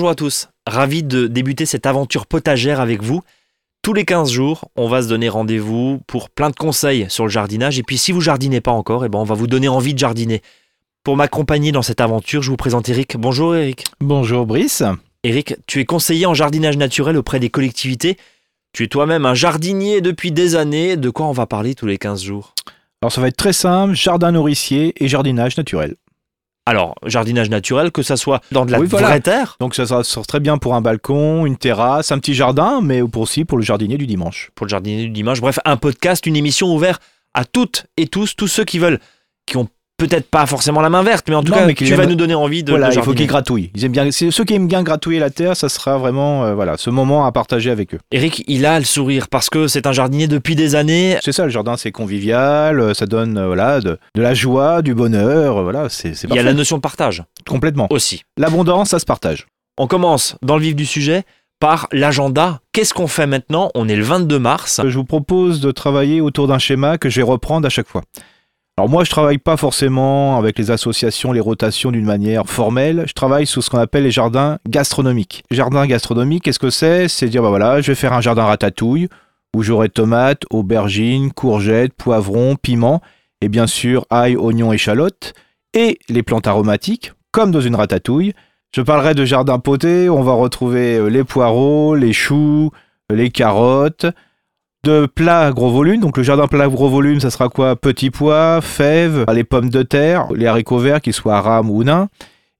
Bonjour à tous, ravi de débuter cette aventure potagère avec vous. Tous les 15 jours, on va se donner rendez-vous pour plein de conseils sur le jardinage. Et puis si vous jardinez pas encore, eh ben on va vous donner envie de jardiner. Pour m'accompagner dans cette aventure, je vous présente Eric. Bonjour Eric. Bonjour Brice. Eric, tu es conseiller en jardinage naturel auprès des collectivités. Tu es toi-même un jardinier depuis des années. De quoi on va parler tous les 15 jours? Alors ça va être très simple, jardin nourricier et jardinage naturel. Alors, jardinage naturel, que ça soit dans de la Oui, voilà. vraie terre, Donc ça sera sera très bien pour un balcon, une terrasse, un petit jardin, mais aussi pour le jardinier du dimanche. pour le jardinier du dimanche. Bref, un podcast, une émission ouverte à toutes et tous, tous ceux qui veulent, qui ont peut-être pas forcément la main verte, mais en tout Non, cas, tu vas nous donner envie de, voilà, de il faut qu'ils gratouillent. Ils aiment bien, c'est ceux qui aiment bien gratouiller la terre, ça sera vraiment euh, voilà ce moment à partager avec eux. Eric, il a le sourire parce que c'est un jardinier depuis des années. C'est ça, le jardin, c'est convivial, euh, ça donne euh, voilà de, de la joie, du bonheur, voilà, c'est Il y a la notion de partage complètement. aussi. L'abondance, ça se partage. On commence dans le vif du sujet par l'agenda. Qu'est-ce qu'on fait maintenant? On est le 22 mars. Je vous propose de travailler autour d'un schéma que je vais reprendre à chaque fois. Alors moi, je travaille pas forcément avec les associations, les rotations d'une manière formelle. Je travaille sous ce qu'on appelle les jardins gastronomiques. Jardin gastronomique, qu'est-ce que c'est? C'est dire, bah voilà, je vais faire un jardin ratatouille où j'aurai tomates, aubergines, courgettes, poivrons, piments et bien sûr ail, oignons, échalotes et les plantes aromatiques, comme dans une ratatouille. Je parlerai de jardin poté, où on va retrouver euh, les poireaux, les choux, les carottes, de plats gros volume. Donc le jardin plat gros volume, ça sera quoi? Petits pois, fèves, les pommes de terre, les haricots verts, qu'ils soient rames ou nains.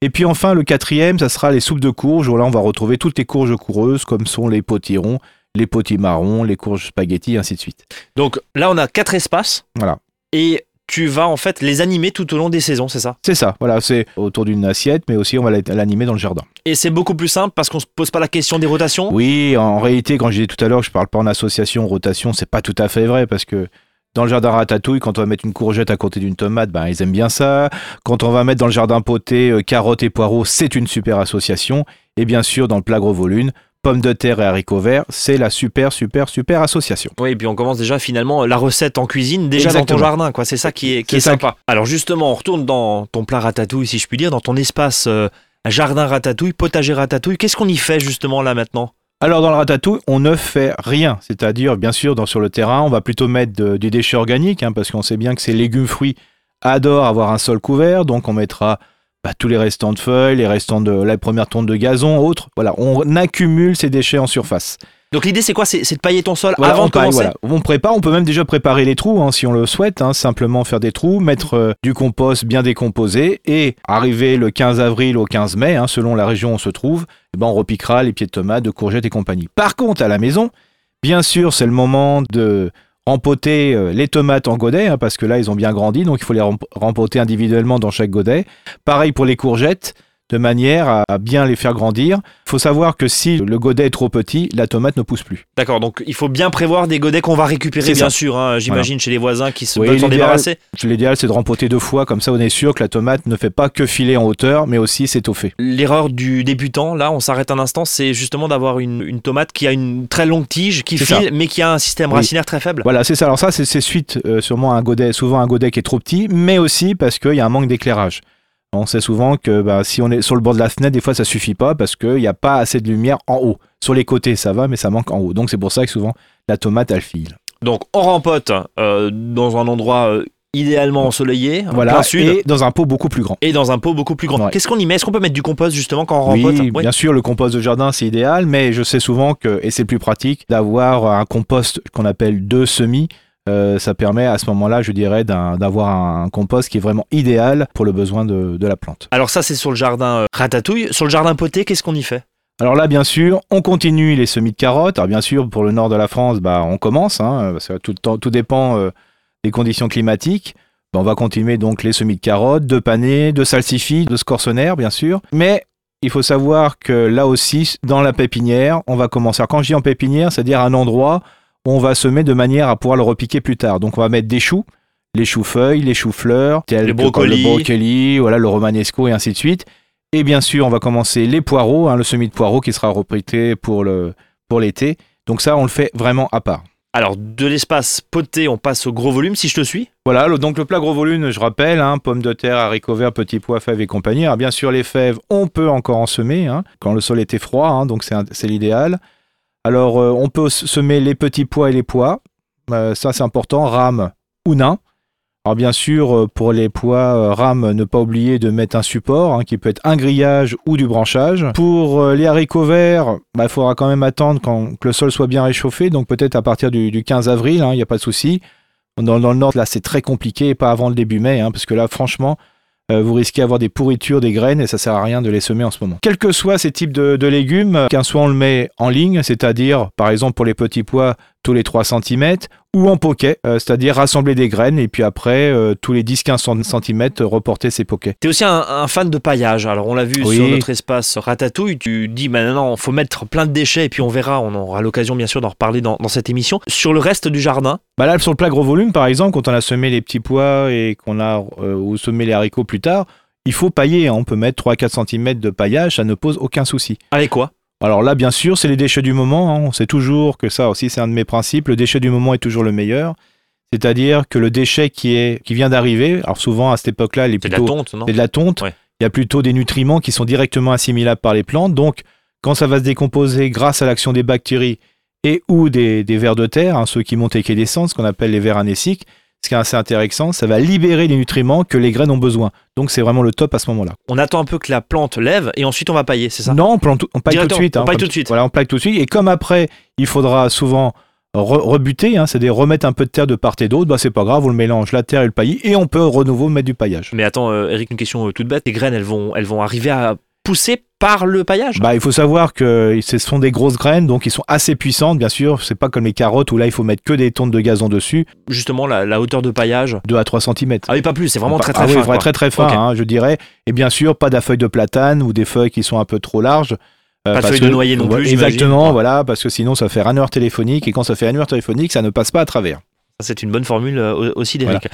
Et puis enfin, le quatrième, ça sera les soupes de courges, où là on va retrouver toutes les courges coureuses, comme sont les potirons, les potimarrons, les courges spaghetti, ainsi de suite. Donc là, on a quatre espaces. Voilà. Et tu vas en fait les animer tout au long des saisons, c'est ça? C'est ça, voilà, c'est autour d'une assiette, mais aussi on va l'animer dans le jardin. Et c'est beaucoup plus simple parce qu'on se pose pas la question des rotations? Oui, en réalité, quand je disais tout à l'heure, je parle pas en association, rotation, c'est pas tout à fait vrai parce que dans le jardin ratatouille, quand on va mettre une courgette à côté d'une tomate, ben ils aiment bien ça. Quand on va mettre dans le jardin poté euh, carottes et poireaux, c'est une super association. Et bien sûr, dans le plat gros volume, pommes de terre et haricots verts, c'est la super, super, super association. Oui, et puis on commence déjà finalement la recette en cuisine déjà dans ton jardin, quoi. C'est ça qui est, qui est sympa. Alors justement, on retourne dans ton plat ratatouille, si je puis dire, dans ton espace euh, jardin ratatouille, potager ratatouille. Qu'est-ce qu'on y fait justement là maintenant? Alors dans le ratatouille, on ne fait rien. C'est-à-dire, bien sûr, dans, sur le terrain, on va plutôt mettre de- des déchets organiques, hein, parce qu'on sait bien que ces légumes, fruits adorent avoir un sol couvert. Donc on mettra bah, tous les restants de feuilles, les restants de la première tonte de gazon, autres. Voilà, on accumule ces déchets en surface. Donc l'idée c'est quoi? C'est de pailler ton sol Voilà, avant on de paille, commencer voilà. On prépare, on peut même déjà préparer les trous hein, si on le souhaite, hein, simplement faire des trous, mettre euh, du compost bien décomposé et arriver le 15 avril au 15 mai, hein, selon la région où on se trouve, eh ben, on repiquera les pieds de tomates, de courgettes et compagnie. Par contre, à la maison, bien sûr, c'est le moment de rempoter euh, les tomates en godet, hein, parce que là, ils ont bien grandi, donc il faut les rem- rempoter individuellement dans chaque godet. Pareil pour les courgettes, de manière à bien les faire grandir. Il faut savoir que si le godet est trop petit, la tomate ne pousse plus. D'accord, donc il faut bien prévoir des godets qu'on va récupérer bien ça. sûr, hein, j'imagine chez les voisins qui se Oui, veulent s'en l'idéal- débarrasser. L'idéal, c'est de rempoter deux fois, comme ça on est sûr que la tomate ne fait pas que filer en hauteur, mais aussi s'étoffer. L'erreur du débutant, là on s'arrête un instant, c'est justement d'avoir une, une tomate qui a une très longue tige, qui file, mais qui a un système Oui. racinaire très faible. Voilà, c'est ça. Alors ça, c'est c'est suite euh, sûrement à un godet, souvent un godet qui est trop petit, mais aussi parce qu'il y a un manque d'éclairage. On sait souvent que bah, si on est sur le bord de la fenêtre, des fois ça suffit pas parce qu'il n'y a pas assez de lumière en haut. Sur les côtés, ça va, mais ça manque en haut. Donc c'est pour ça que souvent la tomate, elle file. Donc on rempote euh, dans un endroit euh, idéalement ensoleillé, en Voilà, plein sud, et... et dans un pot beaucoup plus grand. dans un pot beaucoup plus grand. Ouais. Qu'est-ce qu'on y met? Est-ce qu'on peut mettre du compost justement quand on rempote? Oui, bien sûr, le compost de jardin, c'est idéal, mais je sais souvent que, et c'est plus pratique, d'avoir un compost qu'on appelle deux semis. Euh, ça permet à ce moment-là, je dirais, d'avoir un, compost qui est vraiment idéal pour le besoin de, de la plante. Alors ça c'est sur le jardin euh, ratatouille. Sur le jardin poté, qu'est-ce qu'on y fait? Alors là, bien sûr, on continue les semis de carottes. Alors bien sûr, pour le nord de la France, bah, on commence, hein, parce que tout, dépend euh, des conditions climatiques. Bah, on va continuer donc les semis de carottes, de panais, de salsifis, de scorsonnaire, bien sûr. Mais il faut savoir que là aussi, dans la pépinière, on va commencer. Alors, quand je dis en pépinière, c'est-à-dire un endroit on va semer de manière à pouvoir le repiquer plus tard. Donc on va mettre des choux, les choux-feuilles, les choux-fleurs, que brocolis. le brocoli, voilà, le romanesco et ainsi de suite. Et bien sûr, on va commencer les poireaux, hein, le semis de poireaux qui sera reprité pour le pour l'été. Donc ça, on le fait vraiment à part. Alors, de l'espace poté, on passe au gros volume, si je te suis. Voilà, le- donc le plat gros volume, je rappelle, hein, pommes de terre, haricots verts, petits pois, fèves et compagnie. Alors bien sûr, les fèves, on peut encore en semer hein, quand le sol était froid, hein, donc c'est l'idéal. Alors euh, on peut semer les petits pois et les pois, Euh, ça c'est important, rames ou nains. Alors bien sûr, euh, pour les pois rames, ne pas oublier de mettre un support hein, qui peut être un grillage ou du branchage. Pour les haricots verts, bah, il faudra quand même attendre quand, que le sol soit bien réchauffé, donc peut-être à partir du, du 15 avril, hein, il n'y a pas de souci. Dans, le nord, là, c'est très compliqué, pas avant le début mai, hein, parce que là, franchement, euh, vous risquez d'avoir des pourritures des graines et ça sert à rien de les semer en ce moment. Quels que soient ces types de, de légumes, qu'un soit on le met en ligne, c'est-à-dire, par exemple, pour les petits pois, tous les 3 cm, ou en poquet, euh, c'est-à-dire rassembler des graines et puis après, euh, tous les 10-15 cm, reporter ces poquets. Tu es aussi un, un fan de paillage. Alors, on l'a vu Oui. sur notre espace Ratatouille. Tu dis maintenant, il faut mettre plein de déchets et puis on verra. On aura l'occasion, bien sûr, d'en reparler dans, dans cette émission. Sur le reste du jardin, Bah là, sur le plat gros volume, par exemple, quand on a semé les petits pois et qu'on a euh, ou semé les haricots plus tard, il faut pailler. hein. On peut mettre 3-4 cm de paillage, ça ne pose aucun souci. avec quoi? Alors là, bien sûr, c'est les déchets du moment. hein. On sait toujours que ça aussi, c'est un de mes principes. Le déchet du moment est toujours le meilleur. C'est-à-dire que le déchet qui, est, qui vient d'arriver, alors souvent à cette époque-là, il est C'est de la tonte, non? de la tonte. Ouais. Il y a plutôt des nutriments qui sont directement assimilables par les plantes. Donc, quand ça va se décomposer grâce à l'action des bactéries et ou des, des vers de terre, hein, ceux qui montent et qui descendent, ce qu'on appelle les vers anéciques, ce qui est assez intéressant, ça va libérer les nutriments que les graines ont besoin. Donc, c'est vraiment le top à ce moment-là. On attend un peu que la plante lève et ensuite on va pailler, c'est ça? Non, on, plante, on paille tout de suite. on hein, paille comme- tout de suite. Voilà, on paille tout de suite. Et comme après, il faudra souvent re- rebuter, hein, c'est-à-dire remettre un peu de terre de part et d'autre, bah, c'est pas grave, on le mélange, la terre et le paillis, et on peut de nouveau mettre du paillage. Mais attends, euh, Eric, une question euh, toute bête. Les graines, elles vont, elles vont arriver à pousser par le paillage Bah, il faut savoir que ce sont des grosses graines, donc ils sont assez puissantes, bien sûr. C'est pas comme les carottes où là, il faut mettre que des tonnes de gazon dessus, Justement, la, la hauteur de paillage 2 à 3 cm. Ah oui, pas plus, c'est vraiment très très ah oui, fin. quoi. très très fin, hein, je dirais. Et bien sûr, pas de feuilles de platane ou des feuilles qui sont un peu trop larges. euh, Pas de feuilles de noyer non plus. Exactement, Ouais. voilà, parce que sinon ça fait annuaire téléphonique et quand ça fait annuaire téléphonique, ça ne passe pas à travers. C'est une bonne formule euh, aussi d'Eric.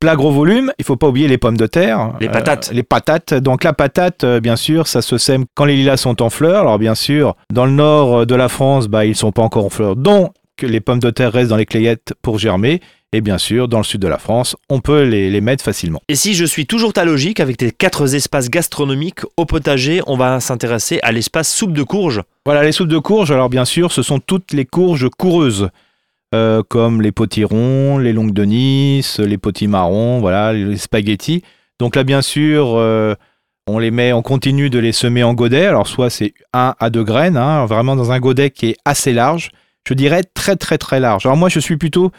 Plat gros volume, il faut pas oublier les pommes de terre. Les Euh, patates. les patates. Donc la patate, euh, bien sûr, ça se sème quand les lilas sont en fleurs. Alors bien sûr, dans le nord euh, de la France, bah, ils sont pas encore en fleurs. Donc les pommes de terre restent dans les clayettes pour germer. Et bien sûr, dans le sud de la France, on peut les, les mettre facilement. Et si je suis toujours ta logique, avec tes quatre espaces gastronomiques au potager, on va s'intéresser à l'espace soupe de courge. Voilà, les soupes de courge, alors bien sûr, ce sont toutes les courges coureuses, euh, comme les potirons, les longues de Nice, les potimarrons, voilà, les spaghettis. Donc là, bien sûr, euh, on les met, on continue de les semer en godet. Alors soit c'est 1 à 2 graines, hein, vraiment dans un godet qui est assez large. Je dirais très très très large. Alors moi, je suis plutôt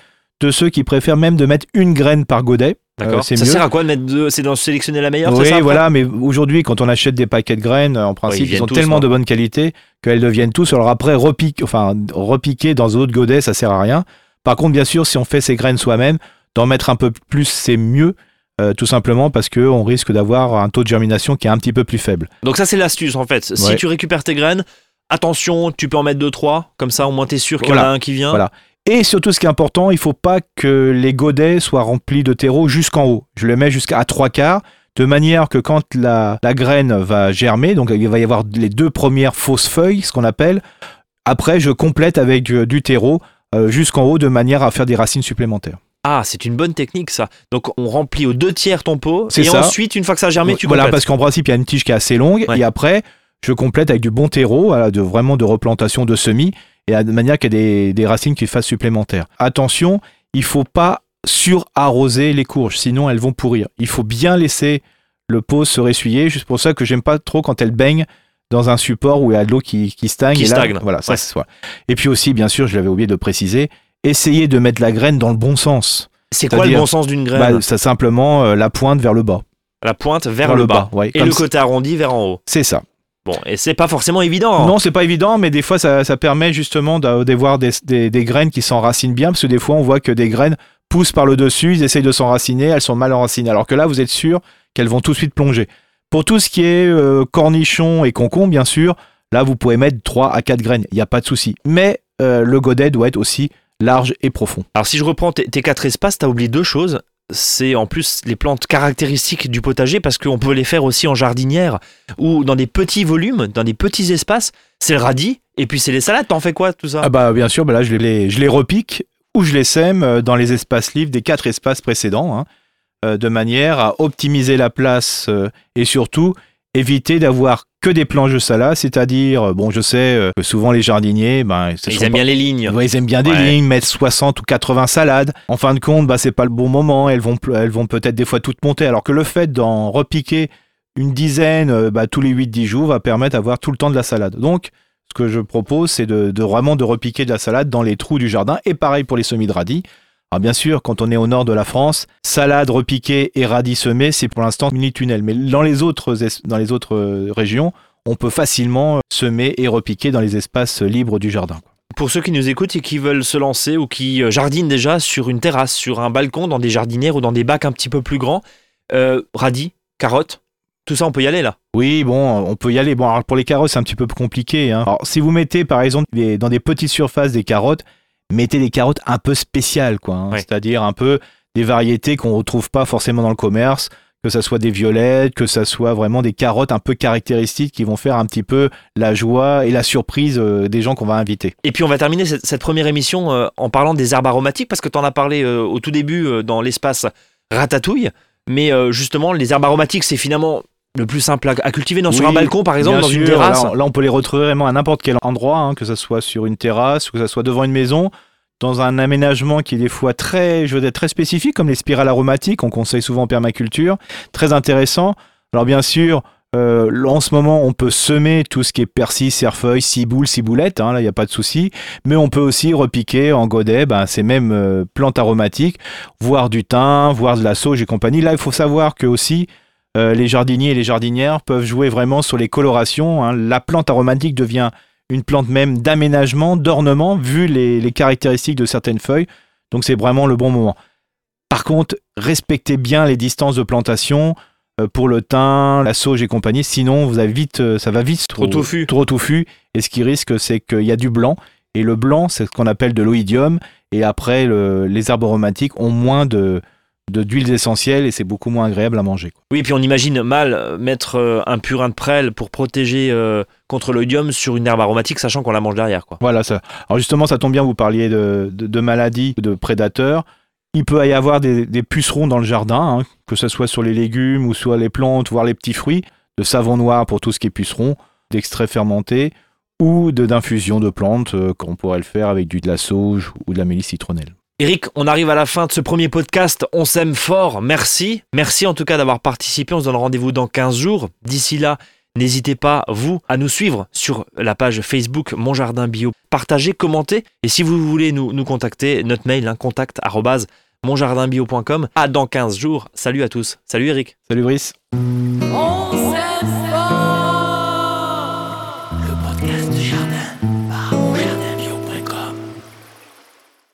de ceux qui préfèrent même de mettre une graine par godet. D'accord Euh, Ça mieux. sert à quoi de mettre deux C'est de sélectionner la meilleure, Oui, ça voilà, mais aujourd'hui, quand on achète des paquets de graines, en principe, ils sont tous, tellement non de bonne qualité qu'elles deviennent tous. Alors après, repique, enfin, repiquer dans d'autres godets, ça sert à rien. Par contre, bien sûr, si on fait ces graines soi-même, d'en mettre un peu plus, c'est mieux. euh, tout simplement parce qu'on risque d'avoir un taux de germination qui est un petit peu plus faible. Donc ça c'est l'astuce en fait. Si Ouais. tu récupères tes graines, attention, tu peux en mettre deux trois, comme ça au moins t'es sûr qu'il y en a un qui vient. Voilà. Et surtout, ce qui est important, il faut pas que les godets soient remplis de terreau jusqu'en haut. Je le mets jusqu'à trois quarts, de manière que quand la, la graine va germer, donc il va y avoir les deux premières fausses feuilles, ce qu'on appelle, après je complète avec du, du terreau euh, jusqu'en haut, de manière à faire des racines supplémentaires. Ah, c'est une bonne technique ça. Donc on remplit aux deux tiers ton pot C'est et ça. ensuite une fois que ça a germé, tu voilà, complètes. parce qu'en principe, il y a une tige qui est assez longue, Ouais. et après, je complète avec du bon terreau, voilà, de, vraiment de replantation de semis, et à- de manière qu'il y ait des, des racines qui fassent supplémentaires. Attention, il faut pas surarroser les courges, sinon elles vont pourrir. Il faut bien laisser le pot se ressuyer, juste pour ça que j'aime pas trop quand elles baignent dans un support où il y a de l'eau qui, qui stagne. Qui et là, stagne. Voilà, ça Ouais. c'est soit. Et puis aussi, bien sûr, je l'avais oublié de préciser, essayez de mettre la graine dans le bon sens. C'est quoi le bon sens d'une graine? Bah, ça simplement euh, la pointe vers le bas. La pointe vers, vers le le bas. bas, ouais, et le côté arrondi vers en haut. C'est ça. Bon, et c'est pas forcément évident. Non, c'est pas évident, mais des fois, ça, ça permet justement d'a- d'avoir des, des- des graines qui s'enracinent bien, parce que des fois, on voit que des graines poussent par le dessus, ils essayent de s'enraciner, elles sont mal enracinées. Alors que là, vous êtes sûr qu'elles vont tout de suite plonger. Pour tout ce qui est euh, cornichons et concombres, bien sûr, là, vous pouvez mettre 3 à 4 graines, il n'y a pas de souci. Mais euh, le godet doit être aussi large et profond. Alors si je reprends tes, tes quatre espaces, t'as oublié deux choses. C'est en plus les plantes caractéristiques du potager parce qu'on peut les faire aussi en jardinière ou dans des petits volumes, dans des petits espaces. C'est le radis Et puis c'est les salades, t'en fais quoi tout ça? Ah bah bien sûr, bah là je les, je les repique ou je les sème euh, dans les espaces libres des quatre espaces précédents, hein, euh, de manière à optimiser la place euh, et surtout éviter d'avoir que des planches de salade, c'est-à-dire, bon je sais que souvent les jardiniers, ben, Ils aiment pas- bien les lignes. Ouais, ils aiment bien des lignes, mettre 60 ou 80 salades. En fin de compte, bah, c'est pas le bon moment. Elles vont, elles vont peut-être des fois toutes monter. Alors que le fait d'en repiquer une dizaine euh, bah, tous les 8-10 jours va permettre d'avoir tout le temps de la salade. Donc, ce que je propose, c'est de, de vraiment de repiquer de la salade dans les trous du jardin. Et pareil pour les semis de radis. Alors bien sûr, quand on est au nord de la France, salade repiquée et radis semés, c'est pour l'instant mini-tunnel. Mais dans les autres, es- dans les autres euh, régions, on peut facilement euh, semer et repiquer dans les espaces libres du jardin. Pour ceux qui nous écoutent et qui veulent se lancer ou qui euh, jardinent déjà sur une terrasse, sur un balcon, dans des jardinières ou dans des bacs un petit peu plus grands, euh, radis, carottes, tout ça on peut y aller là? Oui, bon, on peut y aller. Bon, alors pour les carottes, c'est un petit peu compliqué. hein. Alors, si vous mettez, par exemple, des- dans des petites surfaces des carottes, mettez des carottes un peu spéciales, quoi. hein. Ouais. C'est-à-dire un peu des variétés qu'on retrouve pas forcément dans le commerce, que ça soit des violettes, que ça soit vraiment des carottes un peu caractéristiques qui vont faire un petit peu la joie et la surprise euh, des gens qu'on va inviter. Et puis on va terminer cette, cette première émission euh, en parlant des herbes aromatiques parce que tu en as parlé euh, au tout début dans l'espace ratatouille. Mais justement, les herbes aromatiques, c'est finalement le plus simple à, à cultiver non, sur un balcon par exemple, dans une terrasse. Là, on- là, on peut les retrouver vraiment à n'importe quel endroit, hein, que ce soit sur une terrasse, que ce soit devant une maison, dans un aménagement qui est des fois très, je veux dire, très spécifique, comme les spirales aromatiques, on conseille souvent en permaculture, très intéressant. Alors bien sûr, euh, en ce moment, on peut semer tout ce qui est persil, cerfeuil, ciboule, ciboulette, hein, là, il n'y a pas de souci. Mais on peut aussi repiquer en godet ben, ces mêmes euh, plantes aromatiques, voire du thym, voire de la sauge et compagnie. Là, il faut savoir que aussi, euh, les jardiniers et les jardinières peuvent jouer vraiment sur les colorations. hein. La plante aromatique devient une plante même d'aménagement, d'ornement, vu les, les caractéristiques de certaines feuilles. Donc c'est vraiment le bon moment. Par contre, respectez bien les distances de plantation euh, pour le thym, la sauge et compagnie. Sinon, vous avez vite, euh, ça va vite Trop touffu. Trop touffu. Et ce qui risque, c'est qu'il y a du blanc. Et le blanc, c'est ce qu'on appelle de l'oïdium. Et après, le- les herbes aromatiques ont moins de- d'huiles essentielles et c'est beaucoup moins agréable à manger. quoi. Oui, puis on imagine mal euh, mettre euh, un purin de prêle pour protéger euh, contre l'oïdium sur une herbe aromatique, sachant qu'on la mange derrière. Quoi. Voilà ça. Alors justement, ça tombe bien, vous parliez de, de, de maladies, de prédateurs. Il peut y avoir des, des pucerons dans le jardin, hein, que ce soit sur les légumes ou sur les plantes, voire les petits fruits, de savon noir pour tout ce qui est puceron, d'extrait fermenté ou de- d'infusion de plantes, euh, qu'on pourrait le faire avec du de la sauge ou de la mélisse citronnelle. Eric, on arrive à la fin de ce premier podcast. On s'aime fort. Merci. Merci en tout cas d'avoir participé. On se donne rendez-vous dans 15 jours. D'ici là, n'hésitez pas, vous, à nous suivre sur la page Facebook Mon Jardin Bio. Partagez, commentez. Et si vous voulez nous, nous contacter, notre mail, hein, contact monjardinbio.com. À dans 15 jours. Salut à tous. Salut Eric. Salut Brice On